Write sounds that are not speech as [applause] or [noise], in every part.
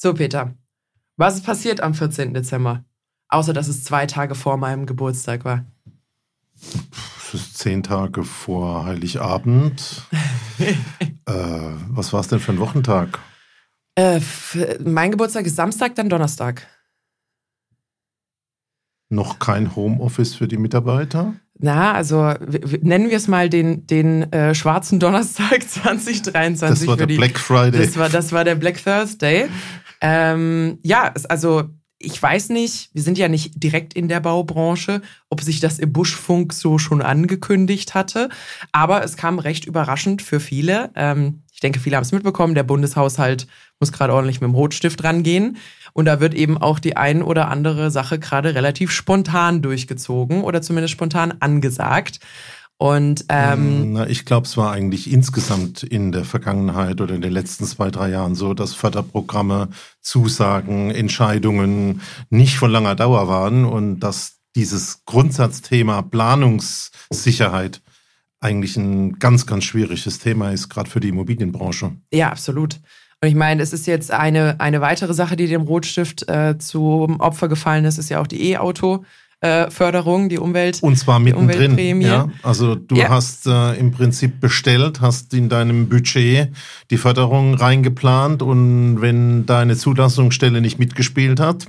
So, Peter, was ist passiert am 14. Dezember? Außer, dass es zwei Tage vor meinem Geburtstag war. Es ist zehn Tage vor Heiligabend. [laughs] äh, was war es denn für ein Wochentag? Äh, mein Geburtstag ist Samstag, dann Donnerstag. Noch kein Homeoffice für die Mitarbeiter? Na, also nennen wir es mal den, den äh, schwarzen Donnerstag [laughs] 2023. Das war der die, Black Friday. Das war, das war der Black Thursday. Ähm, ja, also ich weiß nicht, wir sind ja nicht direkt in der Baubranche, ob sich das im Buschfunk so schon angekündigt hatte, aber es kam recht überraschend für viele. Ähm, ich denke, viele haben es mitbekommen, der Bundeshaushalt muss gerade ordentlich mit dem Rotstift rangehen. Und da wird eben auch die ein oder andere Sache gerade relativ spontan durchgezogen oder zumindest spontan angesagt. Und ähm, Na, ich glaube, es war eigentlich insgesamt in der Vergangenheit oder in den letzten zwei, drei Jahren so, dass Förderprogramme, Zusagen, Entscheidungen nicht von langer Dauer waren und dass dieses Grundsatzthema Planungssicherheit eigentlich ein ganz, ganz schwieriges Thema ist, gerade für die Immobilienbranche. Ja, absolut. Und ich meine, es ist jetzt eine, eine weitere Sache, die dem Rotstift äh, zum Opfer gefallen ist, ist ja auch die E-Auto. Förderung, die Umwelt. Und zwar mittendrin. Ja? Also du ja. hast äh, im Prinzip bestellt, hast in deinem Budget die Förderung reingeplant und wenn deine Zulassungsstelle nicht mitgespielt hat,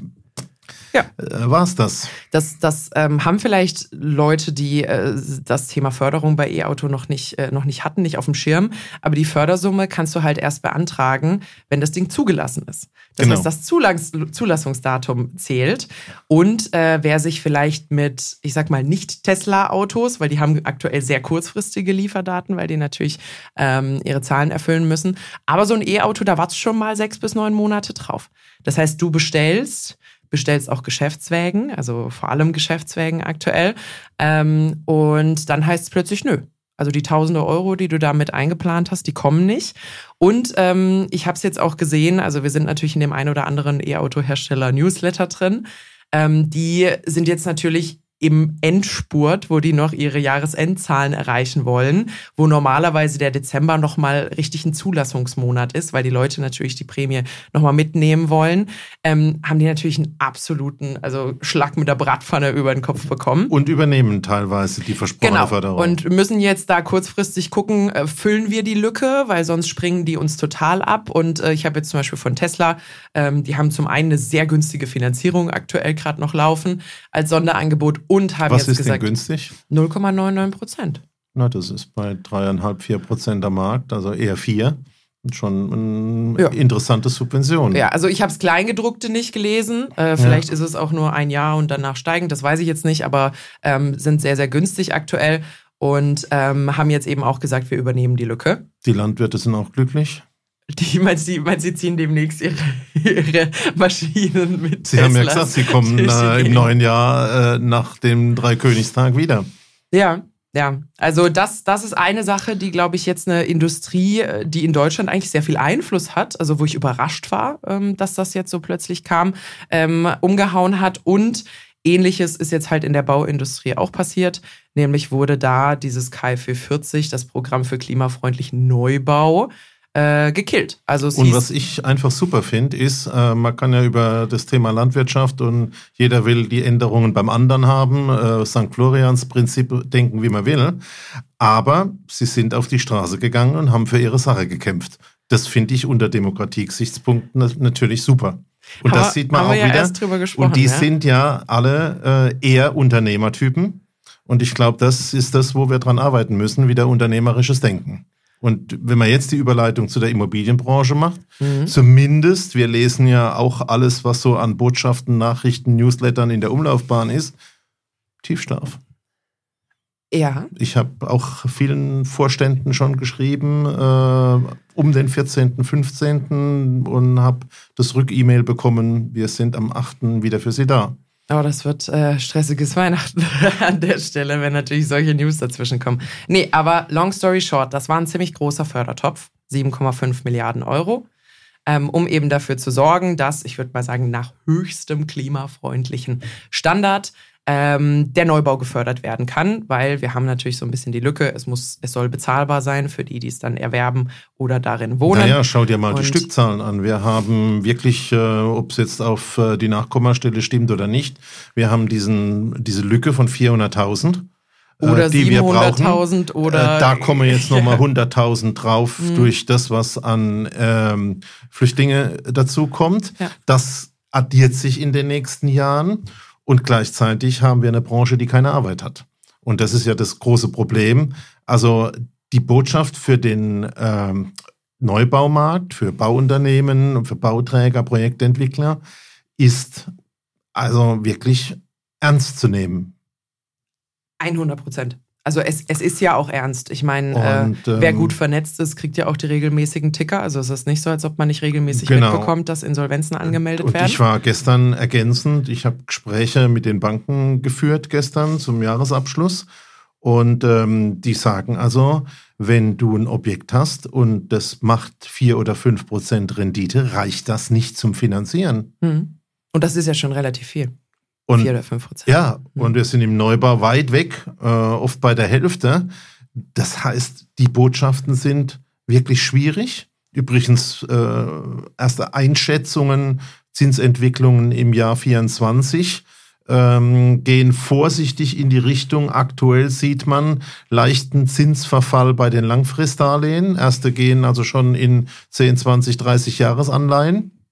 ja. Äh, War es das? Das, das ähm, haben vielleicht Leute, die äh, das Thema Förderung bei E-Auto noch nicht, äh, noch nicht hatten, nicht auf dem Schirm. Aber die Fördersumme kannst du halt erst beantragen, wenn das Ding zugelassen ist. Das genau. heißt, das Zulangs Zulassungsdatum zählt. Und äh, wer sich vielleicht mit, ich sag mal, nicht Tesla-Autos, weil die haben aktuell sehr kurzfristige Lieferdaten, weil die natürlich ähm, ihre Zahlen erfüllen müssen. Aber so ein E-Auto, da wartest schon mal sechs bis neun Monate drauf. Das heißt, du bestellst bestellst auch Geschäftswägen, also vor allem Geschäftswägen aktuell. Ähm, und dann heißt es plötzlich, nö. Also die tausende Euro, die du damit eingeplant hast, die kommen nicht. Und ähm, ich habe es jetzt auch gesehen, also wir sind natürlich in dem einen oder anderen E-Auto-Hersteller Newsletter drin. Ähm, die sind jetzt natürlich im Endspurt, wo die noch ihre Jahresendzahlen erreichen wollen, wo normalerweise der Dezember nochmal richtig ein Zulassungsmonat ist, weil die Leute natürlich die Prämie nochmal mitnehmen wollen, ähm, haben die natürlich einen absoluten, also Schlag mit der Bratpfanne über den Kopf bekommen. Und übernehmen teilweise die versprochene genau. Förderung. Und müssen jetzt da kurzfristig gucken, äh, füllen wir die Lücke, weil sonst springen die uns total ab. Und äh, ich habe jetzt zum Beispiel von Tesla, ähm, die haben zum einen eine sehr günstige Finanzierung aktuell gerade noch laufen als Sonderangebot und haben Was jetzt gesagt, ist denn günstig? 0,99 Prozent. Na, das ist bei dreieinhalb, vier Prozent am Markt, also eher vier. Schon eine ja. interessante Subvention. Ja, also ich habe das Kleingedruckte nicht gelesen. Äh, vielleicht ja. ist es auch nur ein Jahr und danach steigend, das weiß ich jetzt nicht, aber ähm, sind sehr, sehr günstig aktuell und ähm, haben jetzt eben auch gesagt, wir übernehmen die Lücke. Die Landwirte sind auch glücklich. Die, meinst du, meinst, sie ziehen demnächst ihre, ihre Maschinen mit Sie Teslas haben ja gesagt, sie kommen [laughs] äh, im neuen Jahr äh, nach dem Dreikönigstag wieder. Ja, ja. Also das, das ist eine Sache, die, glaube ich, jetzt eine Industrie, äh, die in Deutschland eigentlich sehr viel Einfluss hat, also wo ich überrascht war, ähm, dass das jetzt so plötzlich kam, ähm, umgehauen hat. Und Ähnliches ist jetzt halt in der Bauindustrie auch passiert. Nämlich wurde da dieses KfW 40, das Programm für klimafreundlichen Neubau, äh, gekillt. Also und was ich einfach super finde, ist, äh, man kann ja über das Thema Landwirtschaft und jeder will die Änderungen beim anderen haben, äh, St. Florians Prinzip denken, wie man will. Aber sie sind auf die Straße gegangen und haben für ihre Sache gekämpft. Das finde ich unter Demokratie-Gesichtspunkten natürlich super. Und Aber das sieht man auch ja wieder. und die ja? sind ja alle äh, eher Unternehmertypen. Und ich glaube, das ist das, wo wir dran arbeiten müssen, wieder unternehmerisches Denken. Und wenn man jetzt die Überleitung zu der Immobilienbranche macht, mhm. zumindest, wir lesen ja auch alles, was so an Botschaften, Nachrichten, Newslettern in der Umlaufbahn ist, Tiefschlaf. Ja. Ich habe auch vielen Vorständen schon geschrieben, äh, um den 14., 15. und habe das Rück-E-Mail bekommen, wir sind am 8. wieder für Sie da. Oh, das wird äh, stressiges [laughs] Weihnachten an der Stelle, wenn natürlich solche News dazwischen kommen. Nee, aber long story short, das war ein ziemlich großer Fördertopf, 7,5 Milliarden Euro, ähm, um eben dafür zu sorgen, dass, ich würde mal sagen, nach höchstem klimafreundlichen Standard ähm, der Neubau gefördert werden kann, weil wir haben natürlich so ein bisschen die Lücke, es muss, es soll bezahlbar sein für die, die es dann erwerben oder darin wohnen. Naja, schau dir mal Und die Stückzahlen an. Wir haben wirklich, äh, ob es jetzt auf äh, die Nachkommastelle stimmt oder nicht, wir haben diesen, diese Lücke von 400.000 oder äh, die 700.000 oder. Äh, da kommen jetzt nochmal 100.000 [laughs] drauf mhm. durch das, was an ähm, Flüchtlinge dazu kommt. Ja. Das addiert sich in den nächsten Jahren und gleichzeitig haben wir eine Branche, die keine Arbeit hat. Und das ist ja das große Problem. Also die Botschaft für den ähm, Neubaumarkt, für Bauunternehmen für Bauträger, Projektentwickler ist also wirklich ernst zu nehmen. 100 Prozent. Also es, es ist ja auch ernst. Ich meine, äh, ähm, wer gut vernetzt ist, kriegt ja auch die regelmäßigen Ticker. Also es ist nicht so, als ob man nicht regelmäßig genau. mitbekommt, dass Insolvenzen angemeldet und werden. Ich war gestern ergänzend, ich habe Gespräche mit den Banken geführt gestern zum Jahresabschluss. Und ähm, die sagen also, wenn du ein Objekt hast und das macht vier oder fünf Prozent Rendite, reicht das nicht zum Finanzieren. Mhm. Und das ist ja schon relativ viel. Und, Vier oder fünf Prozent. Ja, mhm. und wir sind im Neubau weit weg, äh, oft bei der Hälfte. Das heißt, die Botschaften sind wirklich schwierig. Übrigens, äh, erste Einschätzungen, Zinsentwicklungen im Jahr 24 ähm, gehen vorsichtig in die Richtung. Aktuell sieht man leichten Zinsverfall bei den Langfristdarlehen. Erste gehen also schon in 10, 20, 30 Jahresanleihen.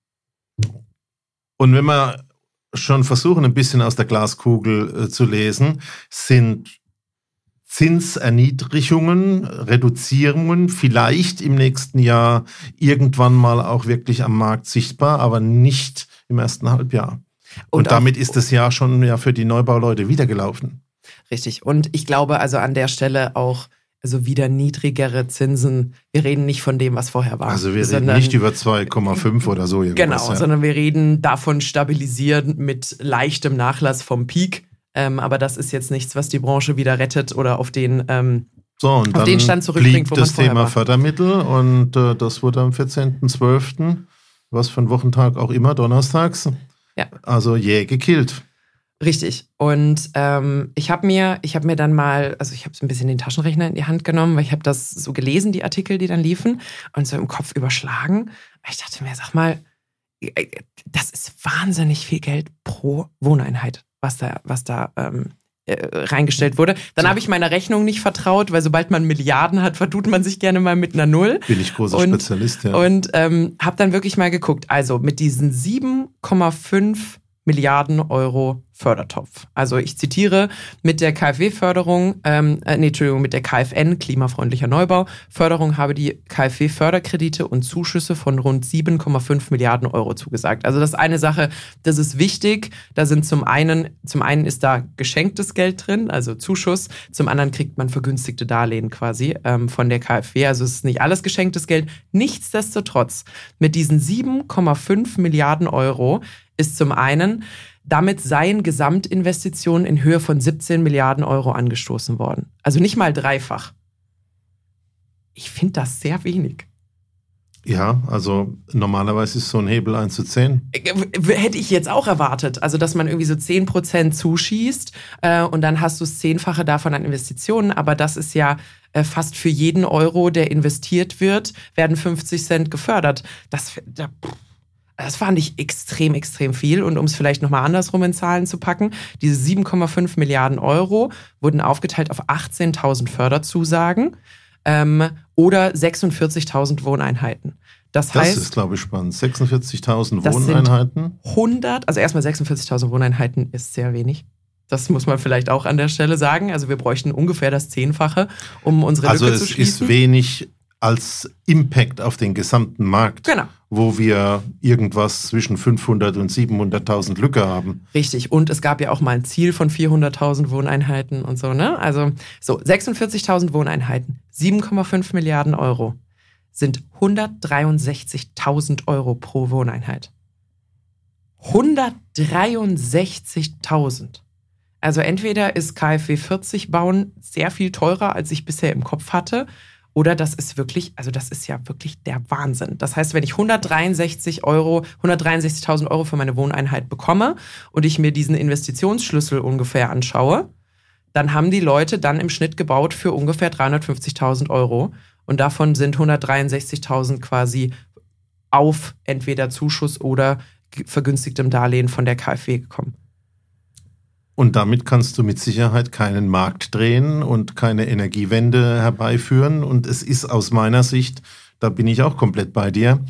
Und wenn man schon versuchen, ein bisschen aus der Glaskugel äh, zu lesen, sind Zinserniedrigungen, Reduzierungen vielleicht im nächsten Jahr irgendwann mal auch wirklich am Markt sichtbar, aber nicht im ersten Halbjahr. Und, Und damit ist das Jahr schon ja für die Neubauleute wieder gelaufen. Richtig. Und ich glaube also an der Stelle auch, also wieder niedrigere Zinsen. Wir reden nicht von dem, was vorher war. Also wir reden nicht über 2,5 oder so. Genau, ja. sondern wir reden davon stabilisieren mit leichtem Nachlass vom Peak. Ähm, aber das ist jetzt nichts, was die Branche wieder rettet oder auf den, ähm, so, und auf den Stand zurückbringt, wo man das Thema war. Fördermittel und äh, das wurde am 14.12., was für ein Wochentag auch immer, donnerstags, ja. also jäh gekillt. Richtig. Und ähm, ich habe mir, ich habe mir dann mal, also ich habe so ein bisschen den Taschenrechner in die Hand genommen, weil ich habe das so gelesen, die Artikel, die dann liefen, und so im Kopf überschlagen. Ich dachte mir, sag mal, äh, das ist wahnsinnig viel Geld pro Wohneinheit, was da, was da ähm, äh, reingestellt wurde. Dann habe ich meiner Rechnung nicht vertraut, weil sobald man Milliarden hat, vertut man sich gerne mal mit einer Null. Bin ich großer und, Spezialist, ja. Und ähm, habe dann wirklich mal geguckt. Also mit diesen 7,5 Milliarden Euro Fördertopf. Also ich zitiere, mit der KfW-Förderung, ähm, äh, nee, Entschuldigung, mit der KfN, klimafreundlicher Neubau, Förderung habe die KfW Förderkredite und Zuschüsse von rund 7,5 Milliarden Euro zugesagt. Also das ist eine Sache, das ist wichtig. Da sind zum einen, zum einen ist da geschenktes Geld drin, also Zuschuss, zum anderen kriegt man vergünstigte Darlehen quasi ähm, von der KfW. Also es ist nicht alles geschenktes Geld. Nichtsdestotrotz, mit diesen 7,5 Milliarden Euro ist zum einen damit seien Gesamtinvestitionen in Höhe von 17 Milliarden Euro angestoßen worden. Also nicht mal dreifach. Ich finde das sehr wenig. Ja, also normalerweise ist so ein Hebel 1 zu 10. Äh, hätte ich jetzt auch erwartet. Also, dass man irgendwie so 10% zuschießt äh, und dann hast du das Zehnfache davon an Investitionen. Aber das ist ja äh, fast für jeden Euro, der investiert wird, werden 50 Cent gefördert. Das, da, das fand ich extrem, extrem viel. Und um es vielleicht nochmal andersrum in Zahlen zu packen, diese 7,5 Milliarden Euro wurden aufgeteilt auf 18.000 Förderzusagen ähm, oder 46.000 Wohneinheiten. Das, das heißt, ist, glaube ich, spannend. 46.000 Wohneinheiten. 100, also erstmal 46.000 Wohneinheiten ist sehr wenig. Das muss man vielleicht auch an der Stelle sagen. Also wir bräuchten ungefähr das Zehnfache, um unsere also Lücke zu schließen. Also es ist wenig als Impact auf den gesamten Markt, genau. Wo wir irgendwas zwischen 500 und 700.000 Lücke haben. Richtig. Und es gab ja auch mal ein Ziel von 400.000 Wohneinheiten und so, ne? Also so 46.000 Wohneinheiten, 7,5 Milliarden Euro sind 163.000 Euro pro Wohneinheit. 163.000. Also entweder ist KfW 40 bauen sehr viel teurer, als ich bisher im Kopf hatte, Oder das ist wirklich, also das ist ja wirklich der Wahnsinn. Das heißt, wenn ich 163 Euro, 163.000 Euro für meine Wohneinheit bekomme und ich mir diesen Investitionsschlüssel ungefähr anschaue, dann haben die Leute dann im Schnitt gebaut für ungefähr 350.000 Euro. Und davon sind 163.000 quasi auf entweder Zuschuss oder vergünstigtem Darlehen von der KfW gekommen. Und damit kannst du mit Sicherheit keinen Markt drehen und keine Energiewende herbeiführen. Und es ist aus meiner Sicht, da bin ich auch komplett bei dir,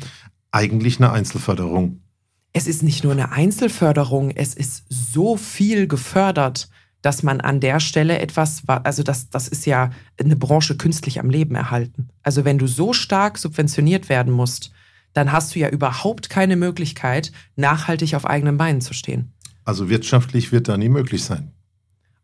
eigentlich eine Einzelförderung. Es ist nicht nur eine Einzelförderung, es ist so viel gefördert, dass man an der Stelle etwas, also das, das ist ja eine Branche künstlich am Leben erhalten. Also wenn du so stark subventioniert werden musst, dann hast du ja überhaupt keine Möglichkeit, nachhaltig auf eigenen Beinen zu stehen. Also wirtschaftlich wird da nie möglich sein.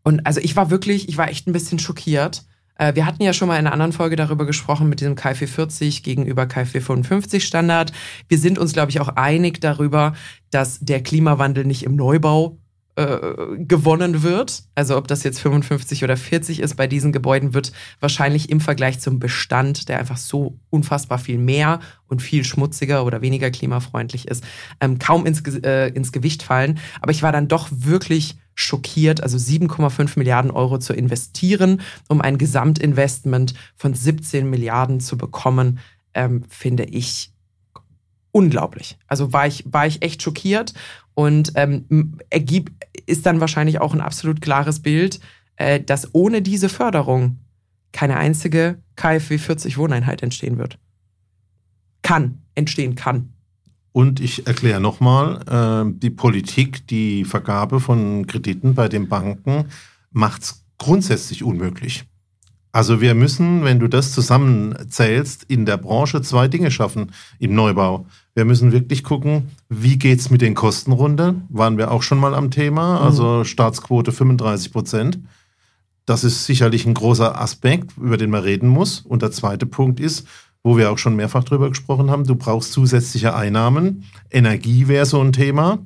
Und also ich war wirklich, ich war echt ein bisschen schockiert. Äh, wir hatten ja schon mal in einer anderen Folge darüber gesprochen mit diesem KfW 40 gegenüber KfW 55 Standard. Wir sind uns, glaube ich, auch einig darüber, dass der Klimawandel nicht im Neubau äh, gewonnen wird. Also ob das jetzt 55 oder 40 ist, bei diesen Gebäuden wird wahrscheinlich im Vergleich zum Bestand, der einfach so unfassbar viel mehr und viel schmutziger oder weniger klimafreundlich ist, ähm, kaum ins, äh, ins Gewicht fallen. Aber ich war dann doch wirklich schockiert, also 7,5 Milliarden Euro zu investieren, um ein Gesamtinvestment von 17 Milliarden zu bekommen, ähm, finde ich unglaublich. Also war ich, war ich echt schockiert und ähm, ergibt, ist dann wahrscheinlich auch ein absolut klares Bild, äh, dass ohne diese Förderung keine einzige KfW 40 Wohneinheit entstehen wird. Kann, entstehen kann. Und ich erkläre nochmal, äh, die Politik, die Vergabe von Krediten bei den Banken macht es grundsätzlich unmöglich. Also wir müssen, wenn du das zusammenzählst, in der Branche zwei Dinge schaffen im Neubau. Wir müssen wirklich gucken, wie geht's mit den Kosten runter? Waren wir auch schon mal am Thema. Mhm. Also Staatsquote 35 Prozent. Das ist sicherlich ein großer Aspekt, über den man reden muss. Und der zweite Punkt ist, wo wir auch schon mehrfach drüber gesprochen haben, du brauchst zusätzliche Einnahmen. Energie wäre so ein Thema.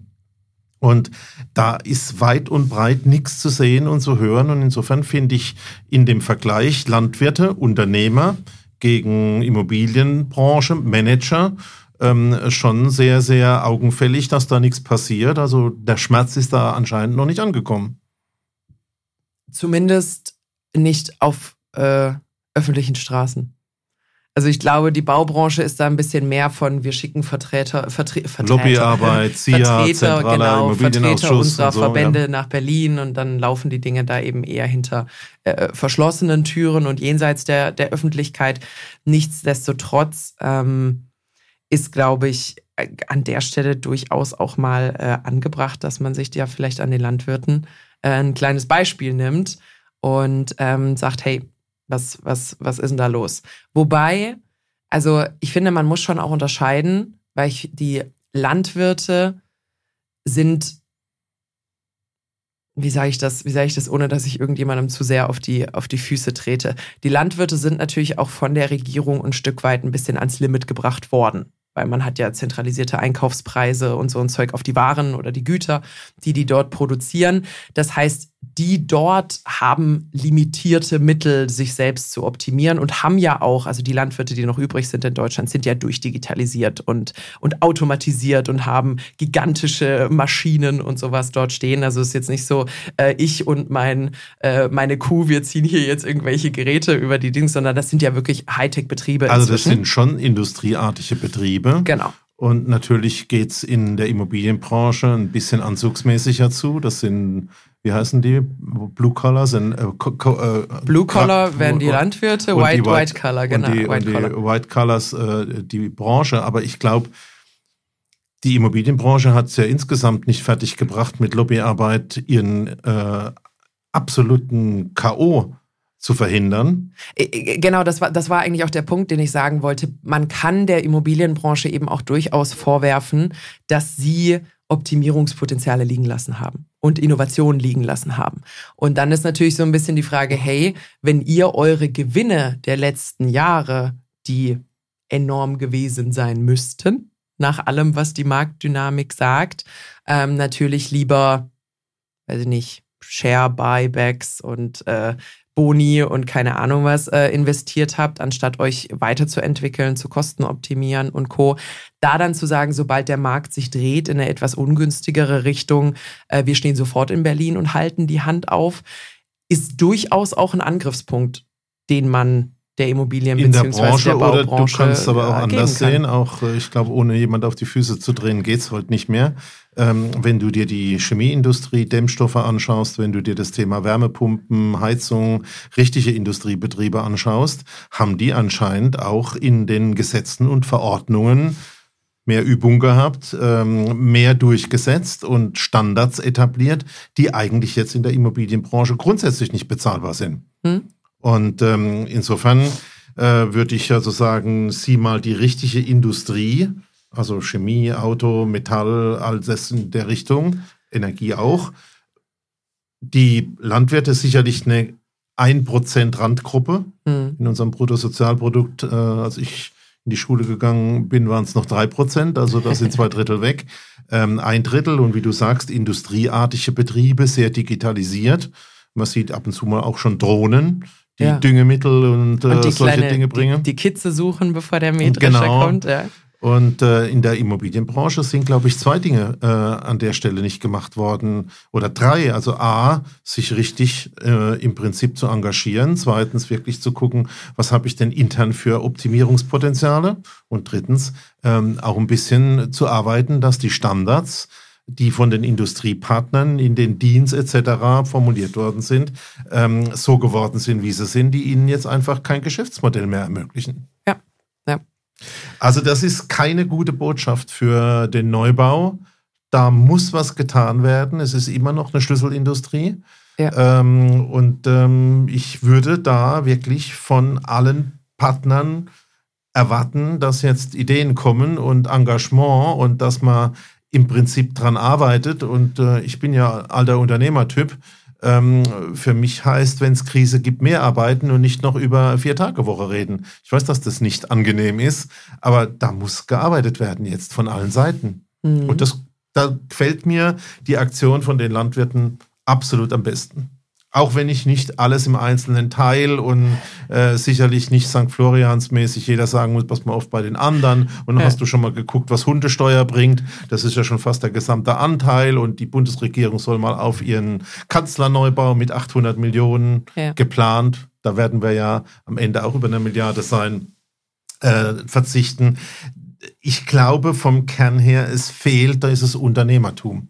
Und da ist weit und breit nichts zu sehen und zu hören. Und insofern finde ich in dem Vergleich Landwirte, Unternehmer gegen Immobilienbranche, Manager ähm, schon sehr, sehr augenfällig, dass da nichts passiert. Also der Schmerz ist da anscheinend noch nicht angekommen. Zumindest nicht auf äh, öffentlichen Straßen. Also ich glaube, die Baubranche ist da ein bisschen mehr von, wir schicken Vertreter, Vertre Vertreter Lobbyarbeit, [laughs] CIA, Vertreter, genau, Vertreter unserer so, Verbände ja. nach Berlin und dann laufen die Dinge da eben eher hinter äh, verschlossenen Türen und jenseits der, der Öffentlichkeit. Nichtsdestotrotz ähm, ist, glaube ich, äh, an der Stelle durchaus auch mal äh, angebracht, dass man sich ja vielleicht an den Landwirten äh, ein kleines Beispiel nimmt und ähm, sagt, hey, was, was, was ist denn da los? Wobei, also ich finde, man muss schon auch unterscheiden, weil ich, die Landwirte sind, wie sage ich das, wie sage ich das, ohne dass ich irgendjemandem zu sehr auf die, auf die Füße trete. Die Landwirte sind natürlich auch von der Regierung ein Stück weit ein bisschen ans Limit gebracht worden weil man hat ja zentralisierte Einkaufspreise und so ein Zeug auf die Waren oder die Güter, die die dort produzieren. Das heißt, die dort haben limitierte Mittel, sich selbst zu optimieren und haben ja auch, also die Landwirte, die noch übrig sind in Deutschland, sind ja durchdigitalisiert und, und automatisiert und haben gigantische Maschinen und sowas dort stehen. Also es ist jetzt nicht so, äh, ich und mein, äh, meine Kuh, wir ziehen hier jetzt irgendwelche Geräte über die Dinge, sondern das sind ja wirklich Hightech-Betriebe. Also das sind schon industrieartige Betriebe. Genau. Und natürlich geht es in der Immobilienbranche ein bisschen anzugsmäßiger zu. Das sind wie heißen die? Blue Collar sind. Äh, äh, Blue Collar wären die Landwirte, White, die White, White Collar, genau. Und die, White, und die Collar. White Collars, äh, die Branche. Aber ich glaube, die Immobilienbranche hat es ja insgesamt nicht fertig gebracht, mit Lobbyarbeit ihren äh, absoluten K.O. zu verhindern. Äh, äh, genau, das war, das war eigentlich auch der Punkt, den ich sagen wollte. Man kann der Immobilienbranche eben auch durchaus vorwerfen, dass sie Optimierungspotenziale liegen lassen haben und Innovationen liegen lassen haben. Und dann ist natürlich so ein bisschen die Frage, hey, wenn ihr eure Gewinne der letzten Jahre, die enorm gewesen sein müssten, nach allem, was die Marktdynamik sagt, ähm, natürlich lieber, weiß ich nicht, Share-Buybacks und äh, Boni und keine Ahnung was äh, investiert habt, anstatt euch weiterzuentwickeln, zu Kosten optimieren und Co. Da dann zu sagen, sobald der Markt sich dreht in eine etwas ungünstigere Richtung, äh, wir stehen sofort in Berlin und halten die Hand auf, ist durchaus auch ein Angriffspunkt, den man der Immobilien in der Branche der oder du kannst aber auch anders sehen. Auch äh, ich glaube, ohne jemand auf die Füße zu drehen, geht es heute nicht mehr. Ähm, wenn du dir die Chemieindustrie, Dämmstoffe anschaust, wenn du dir das Thema Wärmepumpen, Heizung, richtige Industriebetriebe anschaust, haben die anscheinend auch in den Gesetzen und Verordnungen mehr Übung gehabt, ähm, mehr durchgesetzt und Standards etabliert, die eigentlich jetzt in der Immobilienbranche grundsätzlich nicht bezahlbar sind. Hm. Und ähm, insofern äh, würde ich also sagen, sieh mal die richtige Industrie, also Chemie, Auto, Metall, all das in der Richtung, Energie auch. Die Landwirte sicherlich eine 1% Randgruppe mhm. in unserem Bruttosozialprodukt. Äh, als ich in die Schule gegangen bin, waren es noch 3%, also da sind zwei Drittel weg. Ähm, ein Drittel und wie du sagst, industrieartige Betriebe, sehr digitalisiert. Man sieht ab und zu mal auch schon Drohnen, die ja. Düngemittel und, und äh, solche kleine, Dinge bringen. Die, die Kitze suchen, bevor der Mähdrescher genau. kommt. Ja. Und äh, in der Immobilienbranche sind, glaube ich, zwei Dinge äh, an der Stelle nicht gemacht worden. Oder drei. Also A, sich richtig äh, im Prinzip zu engagieren. Zweitens wirklich zu gucken, was habe ich denn intern für Optimierungspotenziale. Und drittens ähm, auch ein bisschen zu arbeiten, dass die Standards die von den Industriepartnern in den Deans etc. formuliert worden sind, ähm, so geworden sind, wie sie sind, die ihnen jetzt einfach kein Geschäftsmodell mehr ermöglichen. Ja, ja. Also das ist keine gute Botschaft für den Neubau. Da muss was getan werden. Es ist immer noch eine Schlüsselindustrie. Ja. Ähm, und ähm, ich würde da wirklich von allen Partnern erwarten, dass jetzt Ideen kommen und Engagement und dass man im Prinzip dran arbeitet. Und äh, ich bin ja alter Unternehmertyp. Ähm, für mich heißt, wenn es Krise gibt, mehr arbeiten und nicht noch über vier Tage Woche reden. Ich weiß, dass das nicht angenehm ist, aber da muss gearbeitet werden jetzt von allen Seiten. Mhm. Und das, da gefällt mir die Aktion von den Landwirten absolut am besten. Auch wenn ich nicht alles im Einzelnen teile und äh, sicherlich nicht St. Florians mäßig jeder sagen muss, pass mal auf bei den anderen. Und dann ja. hast du schon mal geguckt, was Hundesteuer bringt. Das ist ja schon fast der gesamte Anteil. Und die Bundesregierung soll mal auf ihren Kanzlerneubau mit 800 Millionen ja. geplant. Da werden wir ja am Ende auch über eine Milliarde sein, äh, verzichten. Ich glaube vom Kern her, es fehlt, da ist es Unternehmertum.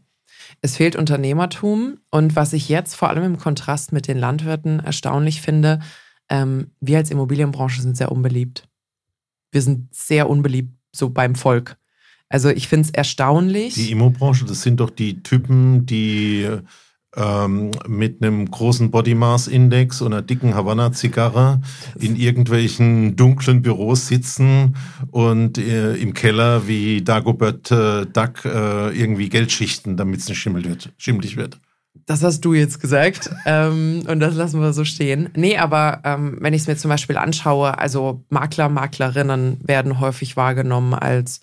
Es fehlt Unternehmertum. Und was ich jetzt vor allem im Kontrast mit den Landwirten erstaunlich finde, ähm, wir als Immobilienbranche sind sehr unbeliebt. Wir sind sehr unbeliebt so beim Volk. Also ich finde es erstaunlich. Die Immobranche, das sind doch die Typen, die ähm, mit einem großen Body Mass Index und einer dicken Havanna-Zigarre in irgendwelchen dunklen Büros sitzen und äh, im Keller wie Dagobert äh, Duck äh, irgendwie Geld schichten, damit es nicht schimmelig wird, schimmelig wird. Das hast du jetzt gesagt ähm, und das lassen wir so stehen. Nee, aber ähm, wenn ich es mir zum Beispiel anschaue, also Makler, Maklerinnen werden häufig wahrgenommen als,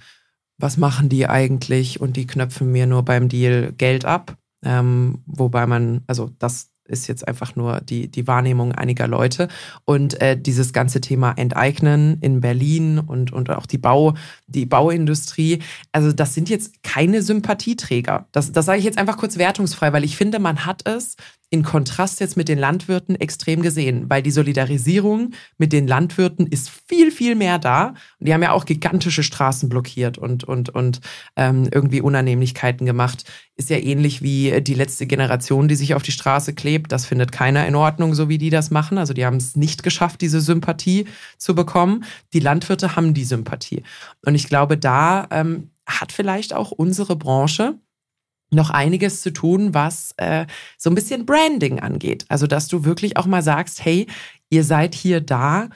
was machen die eigentlich und die knöpfen mir nur beim Deal Geld ab. Ähm, wobei man, also das ist jetzt einfach nur die, die Wahrnehmung einiger Leute. Und äh, dieses ganze Thema Enteignen in Berlin und, und auch die, Bau, die Bauindustrie, also das sind jetzt keine Sympathieträger. Das, das sage ich jetzt einfach kurz wertungsfrei, weil ich finde, man hat es in Kontrast jetzt mit den Landwirten extrem gesehen, weil die Solidarisierung mit den Landwirten ist viel, viel mehr da. Und die haben ja auch gigantische Straßen blockiert und, und, und ähm, irgendwie Unannehmlichkeiten gemacht. Ist ja ähnlich wie die letzte Generation, die sich auf die Straße klebt. Das findet keiner in Ordnung, so wie die das machen. Also die haben es nicht geschafft, diese Sympathie zu bekommen. Die Landwirte haben die Sympathie. Und ich glaube, da ähm, hat vielleicht auch unsere Branche noch einiges zu tun, was äh, so ein bisschen Branding angeht. Also, dass du wirklich auch mal sagst, hey, ihr seid hier da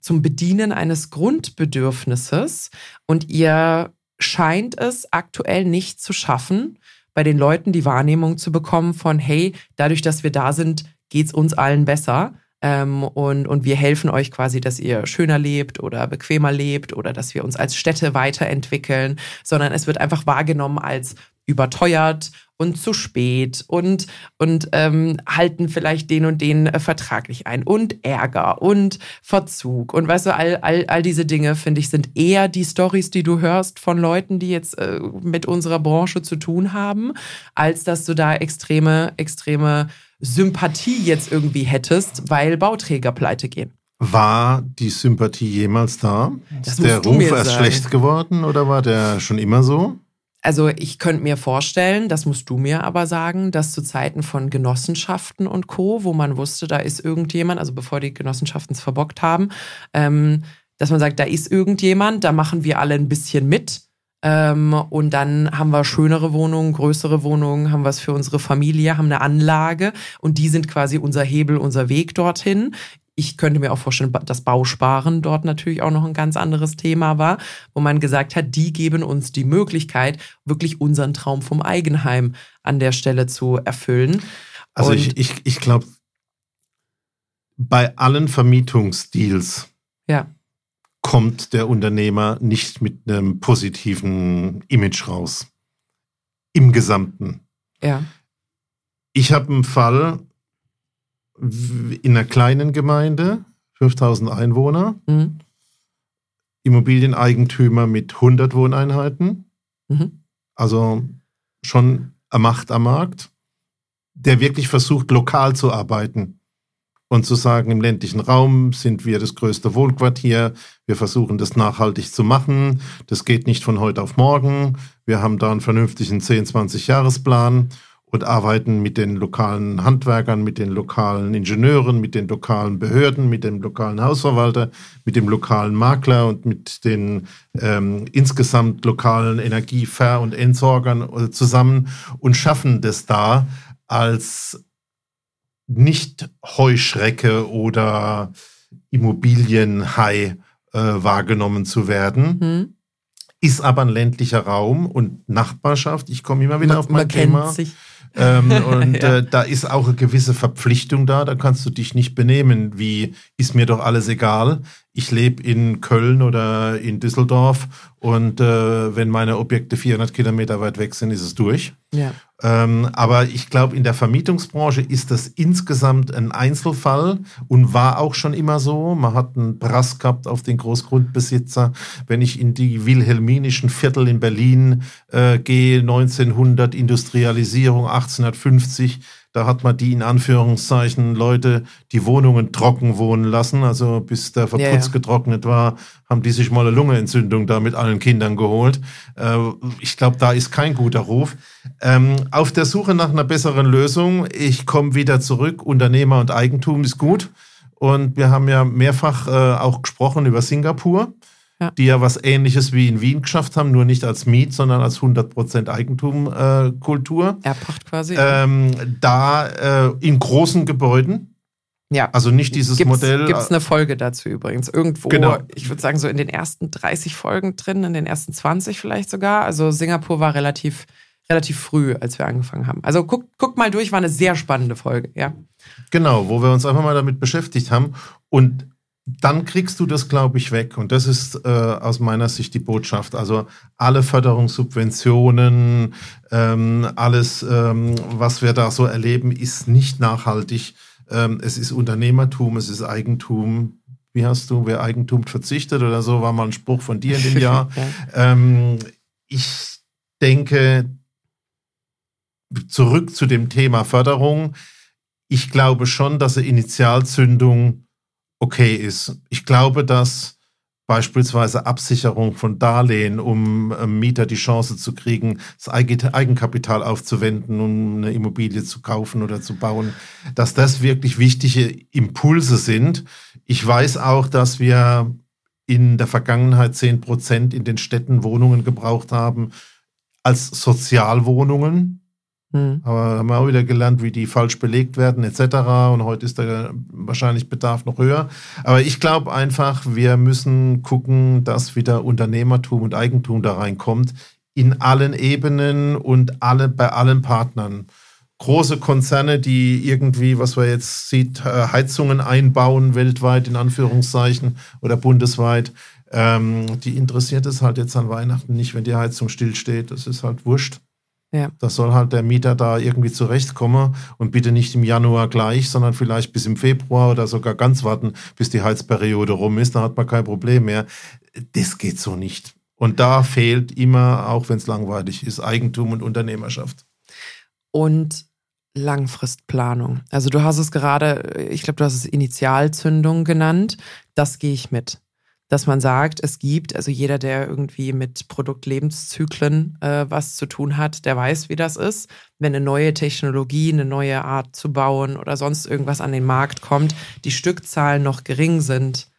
zum Bedienen eines Grundbedürfnisses und ihr scheint es aktuell nicht zu schaffen, bei den Leuten die Wahrnehmung zu bekommen von, hey, dadurch, dass wir da sind, geht's uns allen besser. Ähm, und, und wir helfen euch quasi, dass ihr schöner lebt oder bequemer lebt oder dass wir uns als Städte weiterentwickeln, sondern es wird einfach wahrgenommen als überteuert und zu spät und, und ähm, halten vielleicht den und den äh, vertraglich ein und Ärger und Verzug und weißt du, all, all, all diese Dinge, finde ich, sind eher die Stories, die du hörst von Leuten, die jetzt äh, mit unserer Branche zu tun haben, als dass du da extreme, extreme Sympathie jetzt irgendwie hättest, weil Bauträger pleite gehen. War die Sympathie jemals da? Das Ist der Ruf erst sagen. schlecht geworden oder war der schon immer so? Also ich könnte mir vorstellen, das musst du mir aber sagen, dass zu Zeiten von Genossenschaften und Co., wo man wusste, da ist irgendjemand, also bevor die Genossenschaften es verbockt haben, ähm, dass man sagt, da ist irgendjemand, da machen wir alle ein bisschen mit. Ähm, und dann haben wir schönere Wohnungen, größere Wohnungen, haben was für unsere Familie, haben eine Anlage und die sind quasi unser Hebel, unser Weg dorthin. Ich könnte mir auch vorstellen, dass Bausparen dort natürlich auch noch ein ganz anderes Thema war, wo man gesagt hat, die geben uns die Möglichkeit, wirklich unseren Traum vom Eigenheim an der Stelle zu erfüllen. Also Und- ich, ich, ich glaube, bei allen Vermietungsdeals Ja, kommt der Unternehmer nicht mit einem positiven Image raus. Im Gesamten. ja, Ich habe einen Fall in einer kleinen Gemeinde, 5000 Einwohner, mhm. Immobilieneigentümer mit 100 Wohneinheiten, Mhm. also schon eine Macht am Markt, der wirklich versucht, lokal zu arbeiten und zu sagen, im ländlichen Raum sind wir das größte Wohnquartier, wir versuchen das nachhaltig zu machen, das geht nicht von heute auf morgen, wir haben da einen vernünftigen 10-, 20-Jahresplan und arbeiten mit den lokalen Handwerkern, mit den lokalen Ingenieuren, mit den lokalen Behörden, mit dem lokalen Hausverwalter, mit dem lokalen Makler und mit den ähm, insgesamt lokalen Energiever- und Entsorgern äh, zusammen und schaffen das da als nicht Heuschrecke oder Immobilienhai äh, wahrgenommen zu werden. Mhm. Ist aber ein ländlicher Raum und Nachbarschaft. Ich komme immer wieder Man, auf mein man Thema. kennt sich. Ähm, [laughs] und Ja. äh, da ist auch eine gewisse Verpflichtung da. Da kannst du dich nicht benehmen, wie ist mir doch alles egal. Ich lebe in Köln oder in Düsseldorf und äh, wenn meine Objekte 400 Kilometer weit weg sind, ist es durch. Ja. Ähm, aber ich glaube, in der Vermietungsbranche ist das insgesamt ein Einzelfall und war auch schon immer so. Man hat einen Brass gehabt auf den Großgrundbesitzer. Wenn ich in die wilhelminischen Viertel in Berlin äh, gehe, 1900 Industrialisierung, 1850, da hat man die in Anführungszeichen Leute die Wohnungen trocken wohnen lassen. Also bis der Verputz Ja, ja. getrocknet war, haben die sich mal eine Lungenentzündung da mit allen Kindern geholt. Äh, ich glaube, da ist kein guter Ruf. Ähm, auf der Suche nach einer besseren Lösung, ich komme wieder zurück. Unternehmer und Eigentum ist gut. Und wir haben ja mehrfach äh, auch gesprochen über Singapur, Ja. die ja was Ähnliches wie in Wien geschafft haben, nur nicht als Miet, sondern als 100% Eigentumkultur. Äh, Kultur. Erbpacht quasi. ähm, da äh, in großen Gebäuden, ja. also nicht dieses Gibt's, Modell. Gibt es eine Folge dazu übrigens? Irgendwo, Genau. ich würde sagen, so in den ersten 30 Folgen drin, in den ersten 20 vielleicht sogar. Also Singapur war relativ, relativ früh, als wir angefangen haben. Also guck, guck mal durch, war eine sehr spannende Folge, ja. Genau, wo wir uns einfach mal damit beschäftigt haben. Und dann kriegst du das, glaube ich, weg. Und das ist äh, aus meiner Sicht die Botschaft. Also alle Förderungssubventionen, ähm, alles, ähm, was wir da so erleben, ist nicht nachhaltig. Ähm, es ist Unternehmertum, es ist Eigentum. Wie hast du, wer Eigentum verzichtet oder so, war mal ein Spruch von dir in dem [laughs] Jahr. ja. Ähm, ich denke, zurück zu dem Thema Förderung. Ich glaube schon, dass eine Initialzündung okay ist. Ich glaube, dass beispielsweise Absicherung von Darlehen, um ähm, Mieter die Chance zu kriegen, das Eigen- Eigenkapital aufzuwenden, um eine Immobilie zu kaufen oder zu bauen, dass das wirklich wichtige Impulse sind. Ich weiß auch, dass wir in der Vergangenheit 10 Prozent in den Städten Wohnungen gebraucht haben als Sozialwohnungen. Hm. Aber haben wir auch wieder gelernt, wie die falsch belegt werden etc. Und heute ist der wahrscheinlich Bedarf noch höher. Aber ich glaube einfach, wir müssen gucken, dass wieder Unternehmertum und Eigentum da reinkommt. In allen Ebenen und alle, bei allen Partnern. Große Konzerne, die irgendwie, was wir jetzt sieht, äh, Heizungen einbauen, weltweit in Anführungszeichen oder bundesweit. Ähm, die interessiert es halt jetzt an Weihnachten nicht, wenn die Heizung stillsteht. Das ist halt wurscht. Ja. Da soll halt der Mieter da irgendwie zurechtkommen und bitte nicht im Januar gleich, sondern vielleicht bis im Februar oder sogar ganz warten, bis die Heizperiode rum ist. Da hat man kein Problem mehr. Das geht so nicht. Und da fehlt immer, auch wenn es langweilig ist, Eigentum und Unternehmerschaft. Und Langfristplanung. Also du hast es gerade, ich glaube, du hast es Initialzündung genannt. Das gehe ich mit dass man sagt, es gibt, also jeder, der irgendwie mit Produktlebenszyklen äh, was zu tun hat, der weiß, wie das ist. Wenn eine neue Technologie, eine neue Art zu bauen oder sonst irgendwas an den Markt kommt, die Stückzahlen noch gering sind,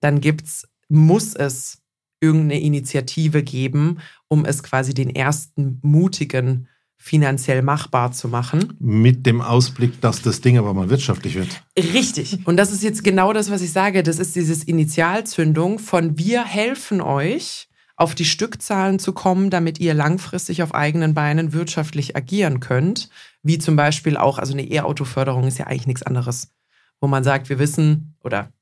dann gibt's, muss es irgendeine Initiative geben, um es quasi den ersten mutigen finanziell machbar zu machen. Mit dem Ausblick, dass das Ding aber mal wirtschaftlich wird. Richtig. Und das ist jetzt genau das, was ich sage. Das ist dieses Initialzündung von wir helfen euch, auf die Stückzahlen zu kommen, damit ihr langfristig auf eigenen Beinen wirtschaftlich agieren könnt. Wie zum Beispiel auch, also eine E-Auto-Förderung ist ja eigentlich nichts anderes. Wo man sagt, wir wissen oder